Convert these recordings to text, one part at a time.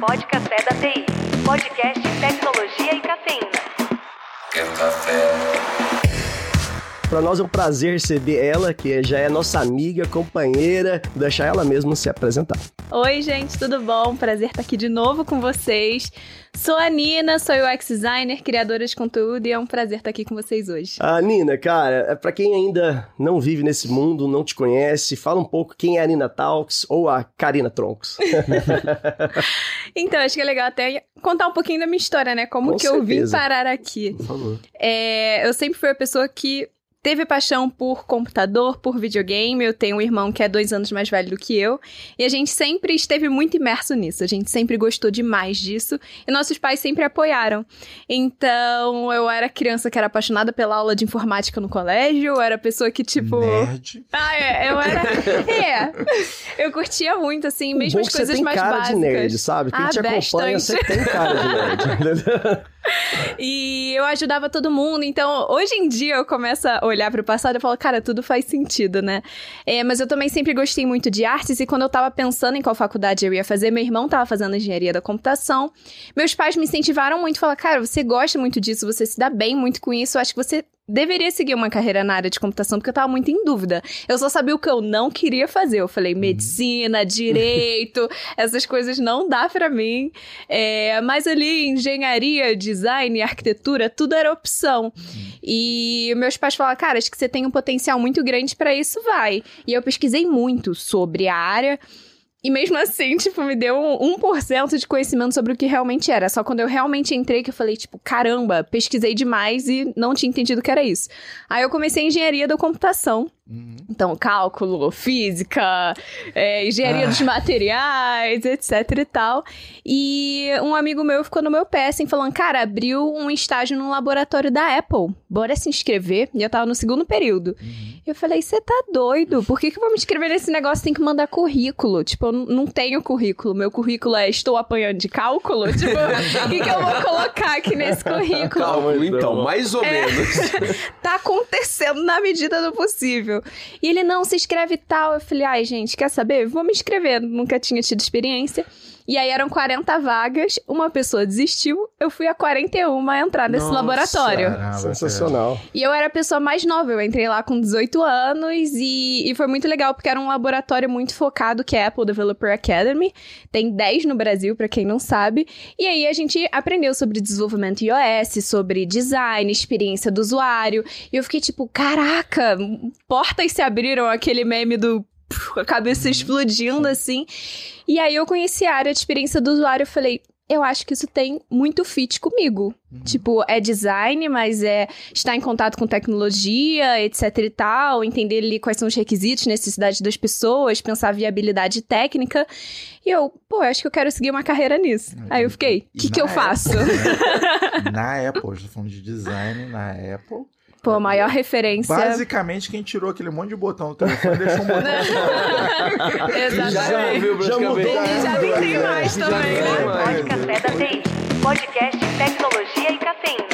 Pode Café da TI. Podcast Tecnologia e Cafeína. Quero café. Para nós é um prazer receber ela, que já é nossa amiga, companheira, deixar ela mesma se apresentar. Oi, gente, tudo bom? Prazer estar aqui de novo com vocês. Sou a Nina, sou UX designer, criadora de conteúdo e é um prazer estar aqui com vocês hoje. Ah, Nina, cara, é para quem ainda não vive nesse mundo, não te conhece, fala um pouco quem é a Nina Talks ou a Karina Troncos. então, acho que é legal até contar um pouquinho da minha história, né? Como Com que eu vim certeza. parar aqui. Por favor. É, eu sempre fui a pessoa que teve paixão por computador, por videogame. Eu tenho um irmão que é dois anos mais velho do que eu. E a gente sempre esteve muito imerso nisso. A gente sempre gostou demais disso. E nossos pais sempre apoiaram. Então, eu era criança que era apaixonada pela aula de informática no colégio. Eu era pessoa que, tipo. Nerd. Ah, é, eu era. É. Eu curtia muito, assim, mesmo o bom as que você coisas tem mais cara básicas. de nerd, sabe? Quem Ah, te acompanha, bastante. você tem cara de nerd. E eu ajudava todo mundo. Então, hoje em dia, eu começo a olhar pro passado e falo, cara, tudo faz sentido, né? É, mas eu também sempre gostei muito de artes. E quando eu tava pensando em qual faculdade eu ia fazer, meu irmão tava fazendo engenharia da computação. Meus pais me incentivaram muito. Falaram, cara, você gosta muito disso, você se dá bem muito com isso. Acho que você deveria seguir uma carreira na área de computação, porque eu tava muito em dúvida. Eu só sabia o que eu não queria fazer. Eu falei, medicina, direito, essas coisas não dá pra mim. É, mas ali, engenharia, design, arquitetura, tudo era opção. E meus pais falaram, cara, acho que você tem um potencial muito grande pra isso, vai. E eu pesquisei muito sobre a área. E mesmo assim, tipo, me deu um 1% de conhecimento sobre o que realmente era. Só quando eu realmente entrei que eu falei, tipo, caramba, pesquisei demais e não tinha entendido o que era isso. Aí eu comecei engenharia da computação. Uhum. Então, cálculo, física, é, engenharia dos materiais, etc e tal. E um amigo meu ficou no meu pé, assim, falando, cara, abriu um estágio no laboratório da Apple. Bora se inscrever. E eu tava no segundo período. Eu falei, você tá doido? Por que, que eu vou me inscrever nesse negócio? Tem que mandar currículo. Tipo, eu não tenho currículo. Meu currículo é estou apanhando de cálculo. Tipo, o que, que eu vou colocar aqui nesse currículo? Calma, então, mais ou menos. tá acontecendo na medida do possível. E ele, não, se inscreve e tal. Eu falei, ai, gente, quer saber? Vou me inscrever. Nunca tinha tido experiência. E aí eram 40 vagas, uma pessoa desistiu, eu fui a 41 a entrar nesse Nossa, laboratório. caramba, Sensacional. E eu era a pessoa mais nova, eu entrei lá com 18 anos e, e foi muito legal, porque era um laboratório muito focado, que é a Apple Developer Academy. Tem 10 no Brasil, pra quem não sabe. E aí a gente aprendeu sobre desenvolvimento iOS, sobre design, experiência do usuário. E eu fiquei tipo, caraca, portas se abriram, aquele meme do a cabeça explodindo assim. E aí eu conheci a área de experiência do usuário, eu falei, eu acho que isso tem muito fit comigo. Tipo, é design, mas é estar em contato com tecnologia, etc e tal, entender ali quais são os requisitos, necessidades das pessoas, pensar viabilidade técnica. E eu, pô, eu acho que eu quero seguir uma carreira nisso. Aí eu fiquei, o E que, que eu faço? Apple, né? Na Apple, gente tá falando de design na Apple. Pô, a maior referência. Basicamente, quem tirou aquele monte de botão do telefone deixou um botão. Exatamente. Já mudou. Ele já nem tem mais Já também, né? mais. Pode Café da TI. Podcast Tecnologia e Cafeína.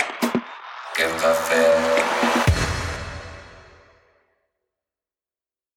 Quero café.